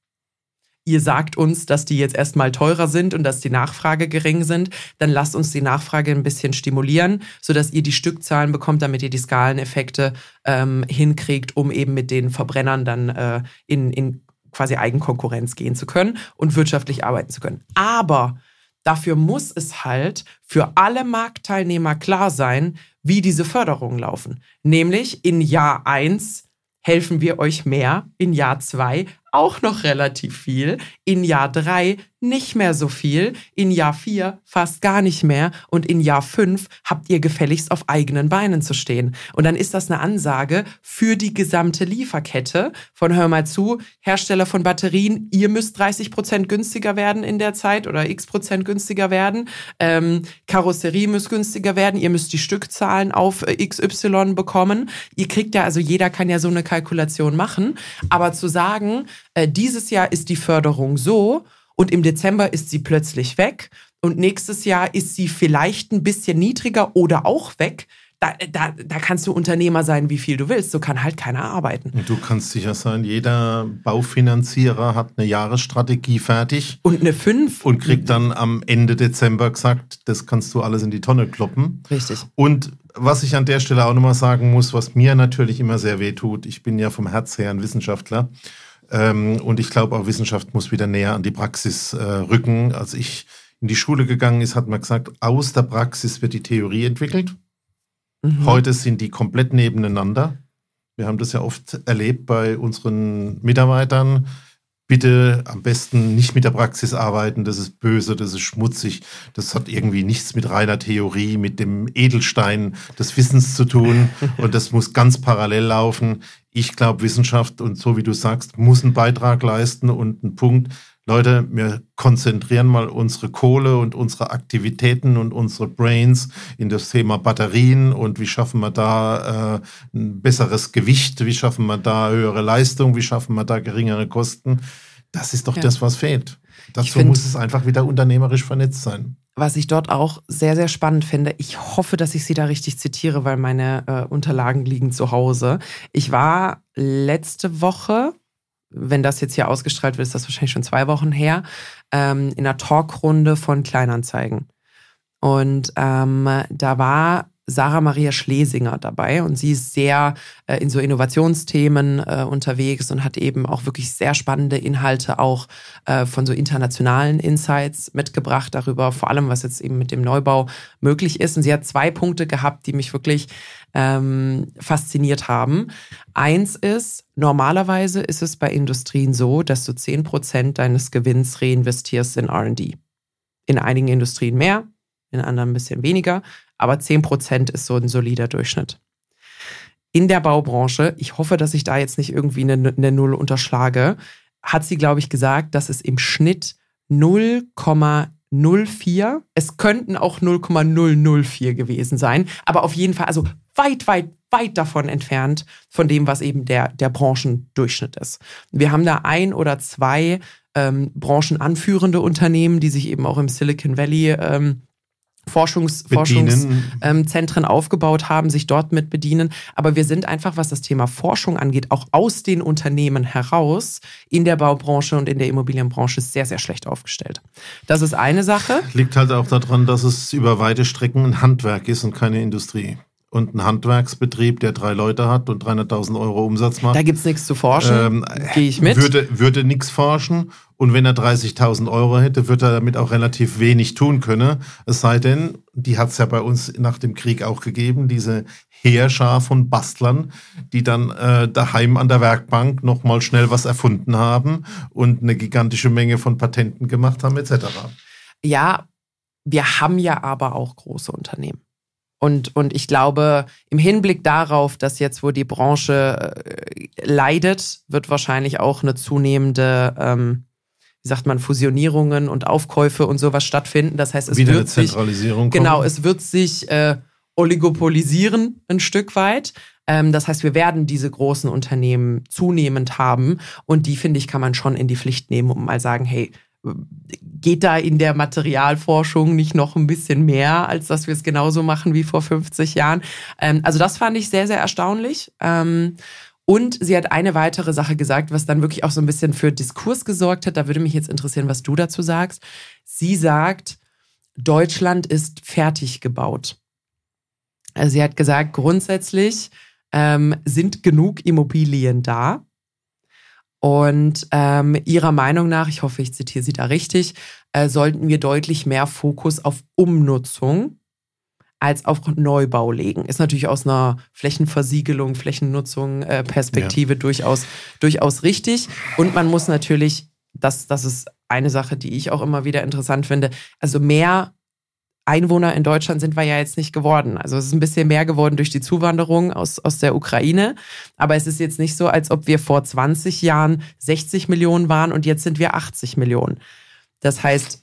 ihr sagt uns, dass die jetzt erstmal teurer sind und dass die Nachfrage gering sind, dann lasst uns die Nachfrage ein bisschen stimulieren, sodass ihr die Stückzahlen bekommt, damit ihr die Skaleneffekte ähm, hinkriegt, um eben mit den Verbrennern dann äh, in, in quasi Eigenkonkurrenz gehen zu können und wirtschaftlich arbeiten zu können. Aber dafür muss es halt für alle Marktteilnehmer klar sein, wie diese Förderungen laufen. Nämlich in Jahr eins helfen wir euch mehr, in Jahr zwei auch noch relativ viel, in Jahr drei nicht mehr so viel, in Jahr vier fast gar nicht mehr und in Jahr fünf habt ihr gefälligst auf eigenen Beinen zu stehen. Und dann ist das eine Ansage für die gesamte Lieferkette von hör mal zu, Hersteller von Batterien, ihr müsst 30 Prozent günstiger werden in der Zeit oder x Prozent günstiger werden, ähm, Karosserie muss günstiger werden, ihr müsst die Stückzahlen auf äh, XY bekommen. Ihr kriegt ja, also jeder kann ja so eine Kalkulation machen, aber zu sagen, äh, dieses Jahr ist die Förderung so, und im Dezember ist sie plötzlich weg und nächstes Jahr ist sie vielleicht ein bisschen niedriger oder auch weg. Da, da, da kannst du Unternehmer sein, wie viel du willst. So kann halt keiner arbeiten. Und du kannst sicher sein, jeder Baufinanzierer hat eine Jahresstrategie fertig. Und eine 5. Und kriegt dann am Ende Dezember gesagt, das kannst du alles in die Tonne kloppen. Richtig. Und was ich an der Stelle auch nochmal sagen muss, was mir natürlich immer sehr weh tut, ich bin ja vom Herz her ein Wissenschaftler. Ähm, und ich glaube, auch Wissenschaft muss wieder näher an die Praxis äh, rücken. Als ich in die Schule gegangen ist, hat man gesagt, aus der Praxis wird die Theorie entwickelt. Mhm. Heute sind die komplett nebeneinander. Wir haben das ja oft erlebt bei unseren Mitarbeitern. Bitte am besten nicht mit der Praxis arbeiten, das ist böse, das ist schmutzig, das hat irgendwie nichts mit reiner Theorie, mit dem Edelstein des Wissens zu tun [laughs] und das muss ganz parallel laufen ich glaube, Wissenschaft und so wie du sagst, muss einen Beitrag leisten und ein Punkt. Leute, wir konzentrieren mal unsere Kohle und unsere Aktivitäten und unsere Brains in das Thema Batterien und wie schaffen wir da äh, ein besseres Gewicht, wie schaffen wir da höhere Leistung, wie schaffen wir da geringere Kosten. Das ist doch ja. das, was fehlt. Dazu find, muss es einfach wieder unternehmerisch vernetzt sein was ich dort auch sehr, sehr spannend finde. Ich hoffe, dass ich Sie da richtig zitiere, weil meine äh, Unterlagen liegen zu Hause. Ich war letzte Woche, wenn das jetzt hier ausgestrahlt wird, ist das wahrscheinlich schon zwei Wochen her, ähm, in einer Talkrunde von Kleinanzeigen. Und ähm, da war Sarah Maria Schlesinger dabei und sie ist sehr äh, in so Innovationsthemen äh, unterwegs und hat eben auch wirklich sehr spannende Inhalte auch äh, von so internationalen Insights mitgebracht darüber, vor allem was jetzt eben mit dem Neubau möglich ist. Und sie hat zwei Punkte gehabt, die mich wirklich ähm, fasziniert haben. Eins ist, normalerweise ist es bei Industrien so, dass du zehn Prozent deines Gewinns reinvestierst in R&D. In einigen Industrien mehr, in anderen ein bisschen weniger aber 10 Prozent ist so ein solider Durchschnitt. In der Baubranche, ich hoffe, dass ich da jetzt nicht irgendwie eine, eine Null unterschlage, hat sie, glaube ich, gesagt, dass es im Schnitt 0,04, es könnten auch 0,004 gewesen sein, aber auf jeden Fall, also weit, weit, weit davon entfernt von dem, was eben der, der Branchendurchschnitt ist. Wir haben da ein oder zwei ähm, branchenanführende Unternehmen, die sich eben auch im Silicon Valley ähm, Forschungs, Forschungszentren ähm, aufgebaut haben, sich dort mit bedienen. Aber wir sind einfach, was das Thema Forschung angeht, auch aus den Unternehmen heraus in der Baubranche und in der Immobilienbranche sehr, sehr schlecht aufgestellt. Das ist eine Sache. Liegt halt auch daran, dass es über weite Strecken ein Handwerk ist und keine Industrie. Und ein Handwerksbetrieb, der drei Leute hat und 300.000 Euro Umsatz macht. Da gibt es nichts zu forschen, ähm, gehe ich mit. Würde, würde nichts forschen und wenn er 30.000 Euro hätte, würde er damit auch relativ wenig tun können. Es sei denn, die hat es ja bei uns nach dem Krieg auch gegeben, diese Heerschar von Bastlern, die dann äh, daheim an der Werkbank nochmal schnell was erfunden haben und eine gigantische Menge von Patenten gemacht haben etc. Ja, wir haben ja aber auch große Unternehmen. Und, und ich glaube, im Hinblick darauf, dass jetzt, wo die Branche äh, leidet, wird wahrscheinlich auch eine zunehmende, ähm, wie sagt man, Fusionierungen und Aufkäufe und sowas stattfinden. Das heißt, es Wieder wird sich, genau, kommen. es wird sich äh, oligopolisieren ein Stück weit. Ähm, das heißt, wir werden diese großen Unternehmen zunehmend haben und die, finde ich, kann man schon in die Pflicht nehmen und mal sagen, hey, geht da in der Materialforschung nicht noch ein bisschen mehr, als dass wir es genauso machen wie vor 50 Jahren? Ähm, also das fand ich sehr, sehr erstaunlich. Ähm, und sie hat eine weitere Sache gesagt, was dann wirklich auch so ein bisschen für Diskurs gesorgt hat. Da würde mich jetzt interessieren, was du dazu sagst. Sie sagt, Deutschland ist fertig gebaut. Also sie hat gesagt, grundsätzlich ähm, sind genug Immobilien da. Und ähm, ihrer Meinung nach, ich hoffe, ich zitiere sie da richtig, äh, sollten wir deutlich mehr Fokus auf Umnutzung als auf Neubau legen. Ist natürlich aus einer Flächenversiegelung, Flächennutzung, äh, Perspektive ja. durchaus, durchaus richtig. Und man muss natürlich, das, das ist eine Sache, die ich auch immer wieder interessant finde, also mehr Einwohner in Deutschland sind wir ja jetzt nicht geworden. Also es ist ein bisschen mehr geworden durch die Zuwanderung aus, aus der Ukraine. Aber es ist jetzt nicht so, als ob wir vor 20 Jahren 60 Millionen waren und jetzt sind wir 80 Millionen. Das heißt,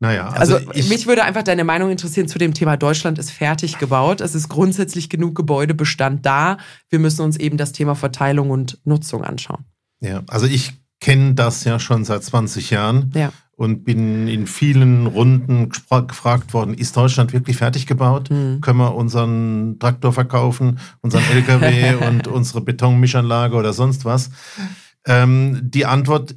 naja, also, also mich würde einfach deine Meinung interessieren zu dem Thema Deutschland ist fertig gebaut. Es ist grundsätzlich genug Gebäudebestand da. Wir müssen uns eben das Thema Verteilung und Nutzung anschauen. Ja, also ich kenne das ja schon seit 20 Jahren. Ja und bin in vielen Runden gefragt worden, ist Deutschland wirklich fertig gebaut? Mhm. Können wir unseren Traktor verkaufen, unseren LKW [laughs] und unsere Betonmischanlage oder sonst was? Ähm, die Antwort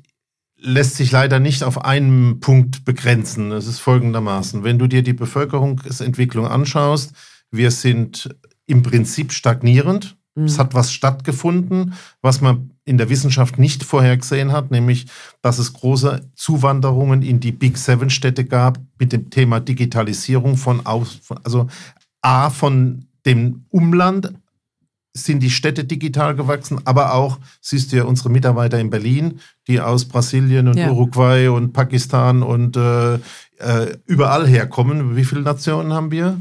lässt sich leider nicht auf einen Punkt begrenzen. Es ist folgendermaßen, wenn du dir die Bevölkerungsentwicklung anschaust, wir sind im Prinzip stagnierend. Mhm. Es hat was stattgefunden, was man in der Wissenschaft nicht vorhergesehen hat, nämlich dass es große Zuwanderungen in die Big Seven Städte gab mit dem Thema Digitalisierung von aus, also A von dem Umland sind die Städte digital gewachsen, aber auch, siehst du ja unsere Mitarbeiter in Berlin, die aus Brasilien und ja. Uruguay und Pakistan und äh, äh, überall herkommen. Wie viele Nationen haben wir?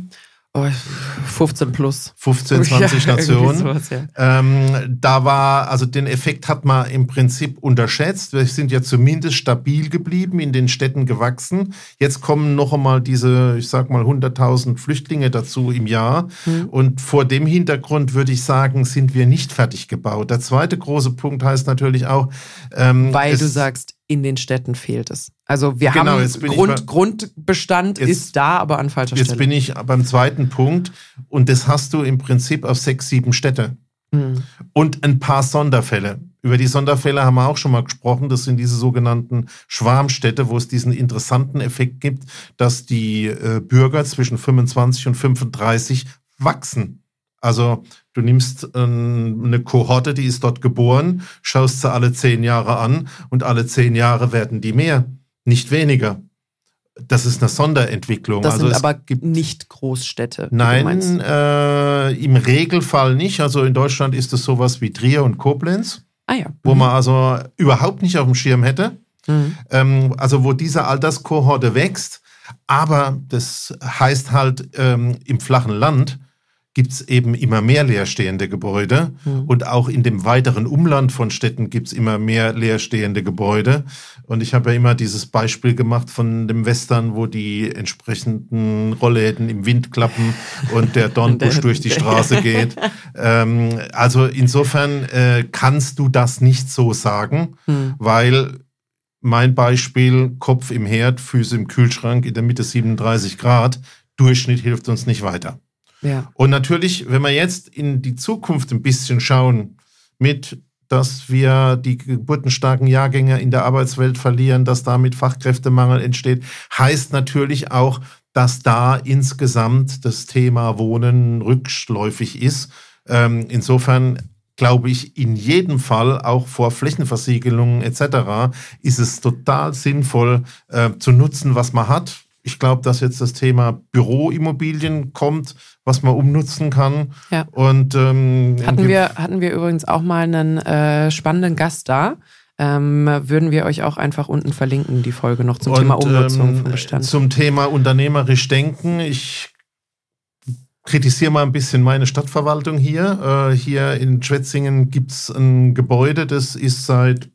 15 plus. 15, 20 [laughs] ja, Nationen. Sowas, ja. ähm, da war, also den Effekt hat man im Prinzip unterschätzt. Wir sind ja zumindest stabil geblieben, in den Städten gewachsen. Jetzt kommen noch einmal diese, ich sag mal, 100.000 Flüchtlinge dazu im Jahr. Mhm. Und vor dem Hintergrund würde ich sagen, sind wir nicht fertig gebaut. Der zweite große Punkt heißt natürlich auch, ähm, weil du sagst, in den Städten fehlt es. Also wir genau, haben Grund, Grundbestand jetzt, ist da, aber an falscher jetzt Stelle. Jetzt bin ich beim zweiten Punkt und das hast du im Prinzip auf sechs, sieben Städte. Mhm. Und ein paar Sonderfälle. Über die Sonderfälle haben wir auch schon mal gesprochen. Das sind diese sogenannten Schwarmstädte, wo es diesen interessanten Effekt gibt, dass die äh, Bürger zwischen 25 und 35 wachsen. Also du nimmst ähm, eine Kohorte, die ist dort geboren, schaust sie alle zehn Jahre an und alle zehn Jahre werden die mehr, nicht weniger. Das ist eine Sonderentwicklung. Das also sind aber gibt nicht Großstädte. Nein, äh, im Regelfall nicht. Also in Deutschland ist es sowas wie Trier und Koblenz, ah ja. wo man also überhaupt nicht auf dem Schirm hätte. Mhm. Ähm, also wo diese Alterskohorte wächst. Aber das heißt halt ähm, im flachen Land, gibt es eben immer mehr leerstehende Gebäude. Mhm. Und auch in dem weiteren Umland von Städten gibt es immer mehr leerstehende Gebäude. Und ich habe ja immer dieses Beispiel gemacht von dem Western, wo die entsprechenden Rollläden im Wind klappen und der Dornbusch [laughs] durch die Straße [laughs] geht. Ähm, also insofern äh, kannst du das nicht so sagen, mhm. weil mein Beispiel, Kopf im Herd, Füße im Kühlschrank, in der Mitte 37 Grad, Durchschnitt hilft uns nicht weiter. Ja. Und natürlich, wenn wir jetzt in die Zukunft ein bisschen schauen, mit dass wir die geburtenstarken Jahrgänge in der Arbeitswelt verlieren, dass damit Fachkräftemangel entsteht, heißt natürlich auch, dass da insgesamt das Thema Wohnen rückläufig ist. Ähm, insofern glaube ich, in jedem Fall, auch vor Flächenversiegelungen etc., ist es total sinnvoll äh, zu nutzen, was man hat. Ich glaube, dass jetzt das Thema Büroimmobilien kommt, was man umnutzen kann. Ja. Und, ähm, hatten, wir, hatten wir übrigens auch mal einen äh, spannenden Gast da. Ähm, würden wir euch auch einfach unten verlinken, die Folge noch zum und, Thema Umnutzung ähm, von Bestand. Zum Thema unternehmerisch denken. Ich kritisiere mal ein bisschen meine Stadtverwaltung hier. Äh, hier in Schwetzingen gibt es ein Gebäude, das ist seit,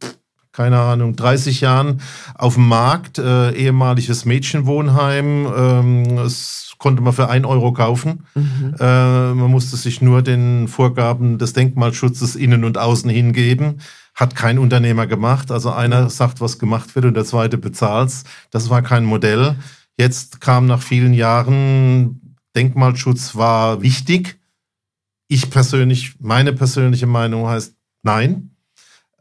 keine Ahnung, 30 Jahren auf dem Markt. Äh, ehemaliges Mädchenwohnheim. Ähm, das konnte man für 1 Euro kaufen. Mhm. Äh, man musste sich nur den Vorgaben des Denkmalschutzes innen und außen hingeben. Hat kein Unternehmer gemacht. Also einer sagt, was gemacht wird und der zweite bezahlt's. Das war kein Modell. Jetzt kam nach vielen Jahren Denkmalschutz war wichtig. Ich persönlich, meine persönliche Meinung heißt nein.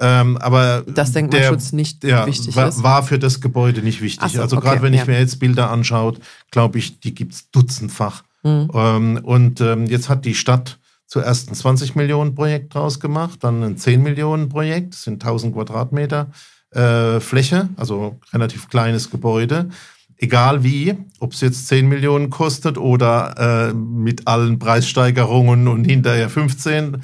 Ähm, aber Dass Denkmalschutz nicht ja, wichtig war, ist. war für das Gebäude nicht wichtig. So, also okay, gerade wenn ich ja. mir jetzt Bilder anschaue, glaube ich, die gibt's dutzendfach. Mhm. Ähm, und ähm, jetzt hat die Stadt zuerst ein 20 Millionen Projekt draus gemacht, dann ein 10 Millionen Projekt, das sind 1000 Quadratmeter äh, Fläche, also relativ kleines Gebäude. Egal wie, ob es jetzt 10 Millionen kostet oder äh, mit allen Preissteigerungen und hinterher 15.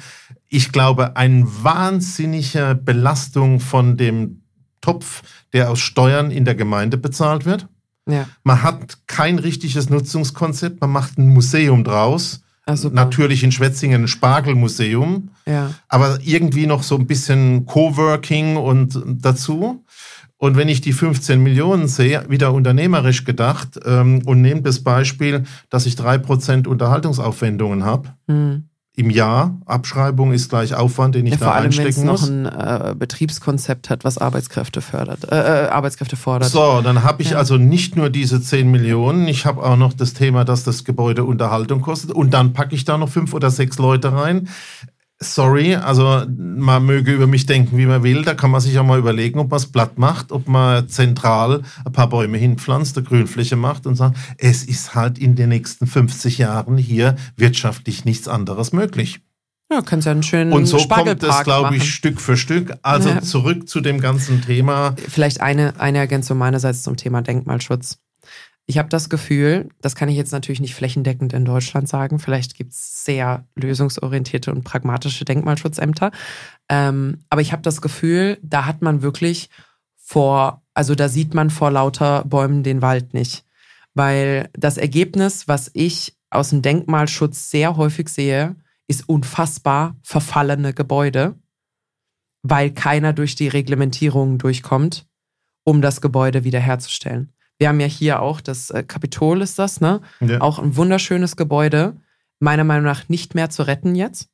Ich glaube, eine wahnsinnige Belastung von dem Topf, der aus Steuern in der Gemeinde bezahlt wird. Ja, Man hat kein richtiges Nutzungskonzept, man macht ein Museum draus. ah. Natürlich in Schwetzingen ein Spargelmuseum, Ja. aber irgendwie noch so ein bisschen Coworking und dazu. Und wenn ich die 15 Millionen sehe, wieder unternehmerisch gedacht, ähm, und nehme das Beispiel, dass ich 3% Unterhaltungsaufwendungen habe Mhm. Im Jahr. Abschreibung ist gleich Aufwand, den ich Ja, da vor allem, wenn es einstecken noch muss. ein äh, Betriebskonzept hat, was Arbeitskräfte fördert, äh, äh, Arbeitskräfte fordert. So, dann habe ich Ja. also nicht nur diese 10 Millionen, ich habe auch noch das Thema, dass das Gebäude Unterhaltung kostet und dann packe ich da noch fünf oder sechs Leute rein. Sorry, also man möge über mich denken, wie man will. Da kann man sich auch mal überlegen, ob man es platt macht, ob man zentral ein paar Bäume hinpflanzt, eine Grünfläche macht und sagt, es ist halt in den nächsten 50 Jahren hier wirtschaftlich nichts anderes möglich. Ja, kannst ja einen schönen Und so kommt es, glaube ich, machen. Stück für Stück. Also Ja. zurück zu dem ganzen Thema. Vielleicht eine, eine Ergänzung meinerseits zum Thema Denkmalschutz. Ich habe das Gefühl, das kann ich jetzt natürlich nicht flächendeckend in Deutschland sagen, vielleicht gibt es sehr lösungsorientierte und pragmatische Denkmalschutzämter, ähm, aber ich habe das Gefühl, da hat man wirklich vor, also da sieht man vor lauter Bäumen den Wald nicht. Weil das Ergebnis, was ich aus dem Denkmalschutz sehr häufig sehe, ist unfassbar verfallene Gebäude, weil keiner durch die Reglementierungen durchkommt, um das Gebäude wiederherzustellen. Wir haben ja hier auch das äh, Kapitol, ist das, ne? Ja. Auch ein wunderschönes Gebäude, meiner Meinung nach nicht mehr zu retten jetzt,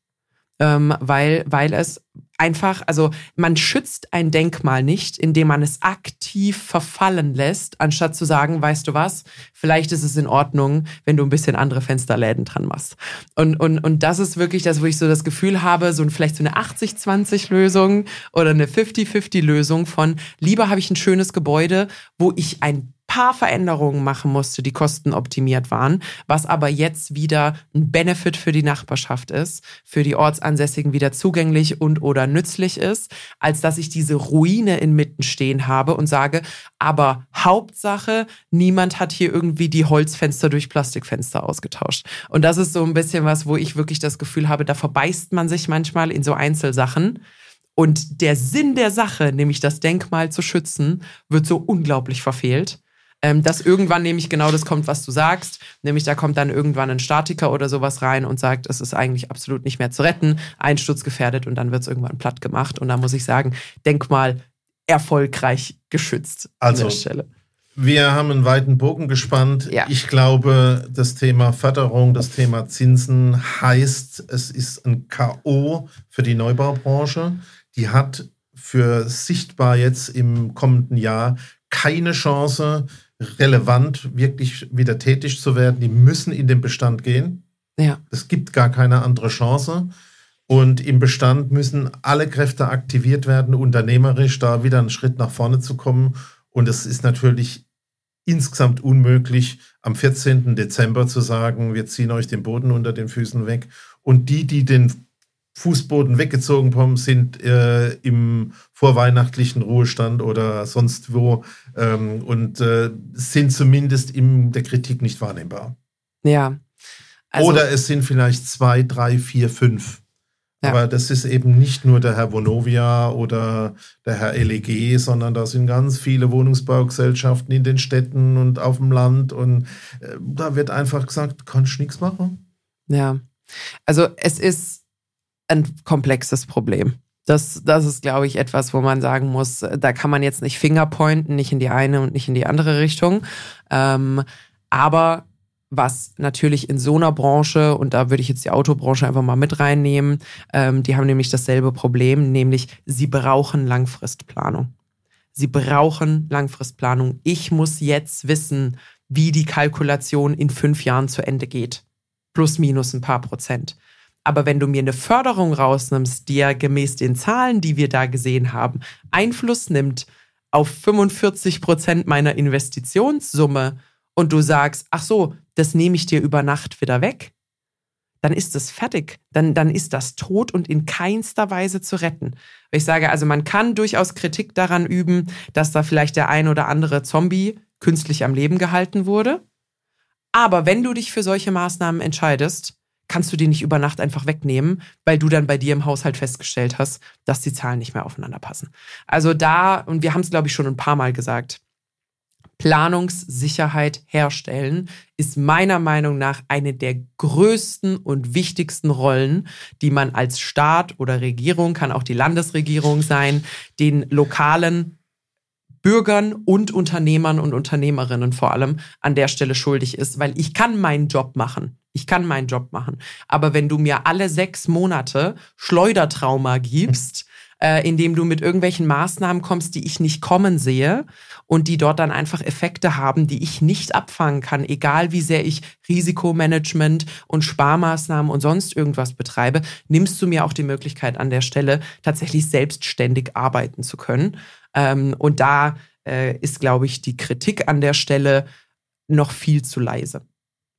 ähm, weil, weil es einfach, also man schützt ein Denkmal nicht, indem man es aktiv verfallen lässt, anstatt zu sagen, weißt du was, vielleicht ist es in Ordnung, wenn du ein bisschen andere Fensterläden dran machst. Und, und, und das ist wirklich das, wo ich so das Gefühl habe, so ein, vielleicht so eine 80-20-Lösung oder eine 50-50-Lösung von, lieber habe ich ein schönes Gebäude, wo ich ein paar Veränderungen machen musste, die kostenoptimiert waren, was aber jetzt wieder ein Benefit für die Nachbarschaft ist, für die Ortsansässigen wieder zugänglich und oder nützlich ist, als dass ich diese Ruine inmitten stehen habe und sage, aber Hauptsache, niemand hat hier irgendwie die Holzfenster durch Plastikfenster ausgetauscht. Und das ist so ein bisschen was, wo ich wirklich das Gefühl habe, da verbeißt man sich manchmal in so Einzelsachen. Und der Sinn der Sache, nämlich das Denkmal zu schützen, wird so unglaublich verfehlt ähm, dass irgendwann nämlich genau das kommt, was du sagst. Nämlich da kommt dann irgendwann ein Statiker oder sowas rein und sagt, es ist eigentlich absolut nicht mehr zu retten, einsturzgefährdet und dann wird es irgendwann platt gemacht. Und da muss ich sagen, Denkmal erfolgreich geschützt Also, an der Stelle. Wir haben einen weiten Bogen gespannt. Ja. Ich glaube, das Thema Förderung, das Thema Zinsen heißt, es ist ein K.O. für die Neubaubranche. Die hat für sichtbar jetzt im kommenden Jahr keine Chance, relevant wirklich wieder tätig zu werden. Die müssen in den Bestand gehen. Ja. Es gibt gar keine andere Chance. Und im Bestand müssen alle Kräfte aktiviert werden, unternehmerisch da wieder einen Schritt nach vorne zu kommen. Und es ist natürlich insgesamt unmöglich, am 14. Dezember zu sagen, wir ziehen euch den Boden unter den Füßen weg. Und die, die den Fußboden weggezogen bekommen, sind äh, im vorweihnachtlichen Ruhestand oder sonst wo ähm, und äh, sind zumindest in der Kritik nicht wahrnehmbar. Ja. Also, oder es sind vielleicht zwei, drei, vier, fünf. Ja. Aber das ist eben nicht nur der Herr Vonovia oder der Herr LEG, sondern da sind ganz viele Wohnungsbaugesellschaften in den Städten und auf dem Land. Und äh, da wird einfach gesagt, kannst nichts machen. Ja. Also es ist ein komplexes Problem. Das, das ist, glaube ich, etwas, wo man sagen muss, da kann man jetzt nicht Fingerpointen, nicht in die eine und nicht in die andere Richtung. Ähm, aber was natürlich in so einer Branche, und da würde ich jetzt die Autobranche einfach mal mit reinnehmen, ähm, die haben nämlich dasselbe Problem, nämlich sie brauchen Langfristplanung. Sie brauchen Langfristplanung. Ich muss jetzt wissen, wie die Kalkulation in fünf Jahren zu Ende geht. Plus, minus ein paar Prozent. Aber wenn du mir eine Förderung rausnimmst, die ja gemäß den Zahlen, die wir da gesehen haben, Einfluss nimmt auf 45 Prozent meiner Investitionssumme und du sagst, ach so, das nehme ich dir über Nacht wieder weg, dann ist das fertig. Dann, dann ist das tot und in keinster Weise zu retten. Ich sage, also man kann durchaus Kritik daran üben, dass da vielleicht der ein oder andere Zombie künstlich am Leben gehalten wurde. Aber wenn du dich für solche Maßnahmen entscheidest, kannst du die nicht über Nacht einfach wegnehmen, weil du dann bei dir im Haushalt festgestellt hast, dass die Zahlen nicht mehr aufeinander passen. Also da, und wir haben es, glaube ich, schon ein paar Mal gesagt, Planungssicherheit herstellen ist meiner Meinung nach eine der größten und wichtigsten Rollen, die man als Staat oder Regierung, kann auch die Landesregierung sein, den lokalen Bürgern und Unternehmern und Unternehmerinnen vor allem an der Stelle schuldig ist, weil ich kann meinen Job machen. Ich kann meinen Job machen. Aber wenn du mir alle sechs Monate Schleudertrauma gibst, äh, indem du mit irgendwelchen Maßnahmen kommst, die ich nicht kommen sehe und die dort dann einfach Effekte haben, die ich nicht abfangen kann, egal wie sehr ich Risikomanagement und Sparmaßnahmen und sonst irgendwas betreibe, nimmst du mir auch die Möglichkeit an der Stelle tatsächlich selbstständig arbeiten zu können. Ähm, und da äh, ist, glaube ich, die Kritik an der Stelle noch viel zu leise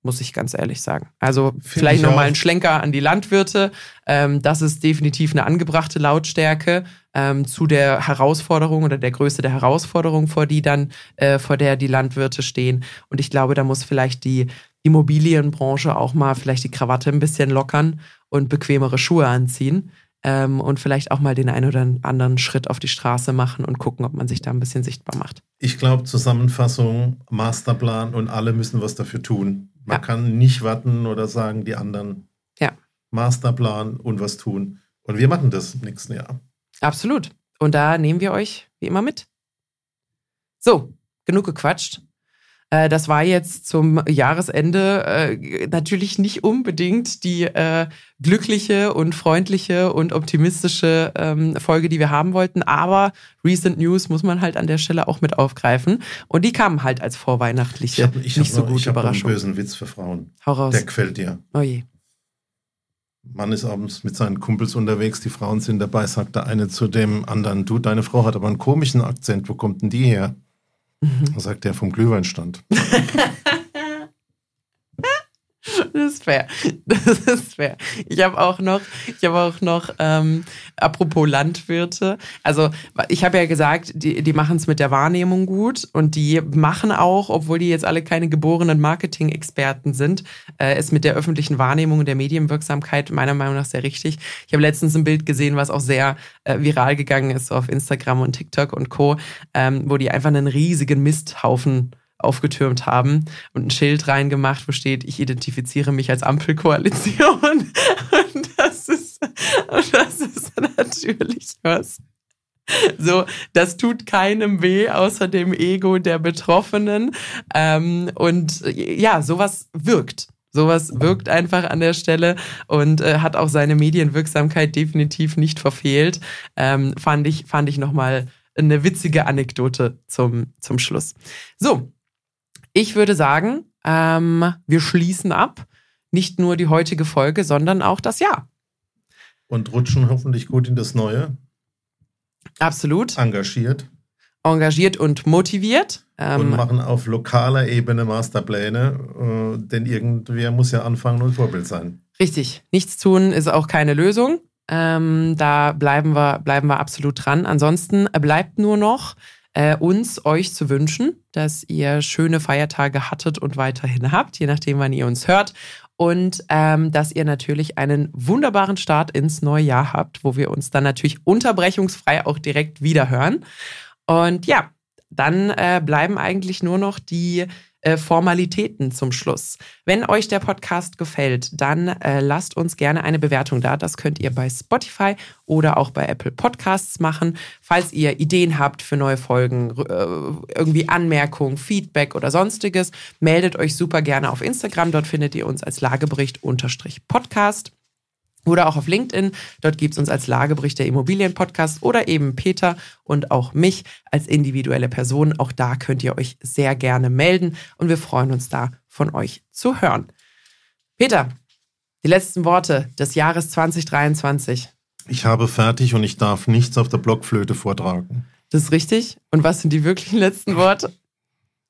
muss ich ganz ehrlich sagen. Also Find vielleicht nochmal ein Schlenker an die Landwirte. Ähm, das ist definitiv eine angebrachte Lautstärke ähm, zu der Herausforderung oder der Größe der Herausforderung, vor die dann, äh, vor der die Landwirte stehen. Und ich glaube, da muss vielleicht die Immobilienbranche auch mal vielleicht die Krawatte ein bisschen lockern und bequemere Schuhe anziehen. Ähm, und vielleicht auch mal den einen oder anderen Schritt auf die Straße machen und gucken, ob man sich da ein bisschen sichtbar macht. Ich glaube, Zusammenfassung, Masterplan und alle müssen was dafür tun. Man ja. kann nicht warten oder sagen, die anderen ja. Masterplan und was tun. Und wir machen das im nächsten Jahr. Absolut. Und da nehmen wir euch wie immer mit. So, genug gequatscht. Äh, das war jetzt zum Jahresende äh, natürlich nicht unbedingt die äh, glückliche und freundliche und optimistische ähm, Folge, die wir haben wollten. Aber Recent News muss man halt an der Stelle auch mit aufgreifen. Und die kamen halt als vorweihnachtliche, ich hab, ich nicht so noch, gute ich Überraschung. Ich habe einen bösen Witz für Frauen. Hau raus. Der gefällt dir. Oh je. Mann ist abends mit seinen Kumpels unterwegs, die Frauen sind dabei, sagt der eine zu dem anderen, du, deine Frau hat aber einen komischen Akzent, wo kommt denn die her? Mhm. Sagt der vom Glühweinstand. [laughs] Das ist fair. Das ist fair. Ich habe auch noch, ich habe auch noch, ähm, apropos Landwirte. Also ich habe ja gesagt, die, die machen es mit der Wahrnehmung gut und die machen auch, obwohl die jetzt alle keine geborenen Marketing-Experten sind, äh, es mit der öffentlichen Wahrnehmung und der Medienwirksamkeit meiner Meinung nach sehr richtig. Ich habe letztens ein Bild gesehen, was auch sehr äh, viral gegangen ist auf Instagram und TikTok und Co., ähm, wo die einfach einen riesigen Misthaufen aufgetürmt haben und ein Schild reingemacht, wo steht, ich identifiziere mich als Ampelkoalition. [laughs] Und das ist, und das ist natürlich was. So, das tut keinem weh, außer dem Ego der Betroffenen. Ähm, und ja, sowas wirkt. Sowas wirkt einfach an der Stelle und äh, hat auch seine Medienwirksamkeit definitiv nicht verfehlt. Ähm, fand ich, fand ich nochmal eine witzige Anekdote zum, zum Schluss. So, ich würde sagen, ähm, wir schließen ab. Nicht nur die heutige Folge, sondern auch das Jahr. Und rutschen hoffentlich gut in das Neue. Absolut. Engagiert. Engagiert und motiviert. Ähm, und machen auf lokaler Ebene Masterpläne, äh, denn irgendwer muss ja anfangen und Vorbild sein. Richtig. Nichts tun ist auch keine Lösung. Ähm, da bleiben wir, bleiben wir absolut dran. Ansonsten bleibt nur noch äh, uns, euch zu wünschen, dass ihr schöne Feiertage hattet und weiterhin habt, je nachdem, wann ihr uns hört. Und ähm, dass ihr natürlich einen wunderbaren Start ins neue Jahr habt, wo wir uns dann natürlich unterbrechungsfrei auch direkt wieder hören. Und ja, dann äh, bleiben eigentlich nur noch die äh, Formalitäten zum Schluss. Wenn euch der Podcast gefällt, dann äh, lasst uns gerne eine Bewertung da. Das könnt ihr bei Spotify oder auch bei Apple Podcasts machen. Falls ihr Ideen habt für neue Folgen, äh, irgendwie Anmerkungen, Feedback oder sonstiges, meldet euch super gerne auf Instagram. Dort findet ihr uns als Lagebericht-Podcast oder auch auf LinkedIn. Dort gibt es uns als Lagebericht der Immobilienpodcast oder eben Peter und auch mich als individuelle Person. Auch da könnt ihr euch sehr gerne melden und wir freuen uns da von euch zu hören. Peter, die letzten Worte des Jahres 2023. Ich habe fertig und ich darf nichts auf der Blockflöte vortragen. Das ist richtig. Und was sind die wirklichen letzten Worte?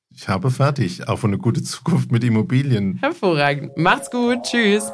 Ich habe fertig. Auf eine gute Zukunft mit Immobilien. Hervorragend. Macht's gut. Tschüss.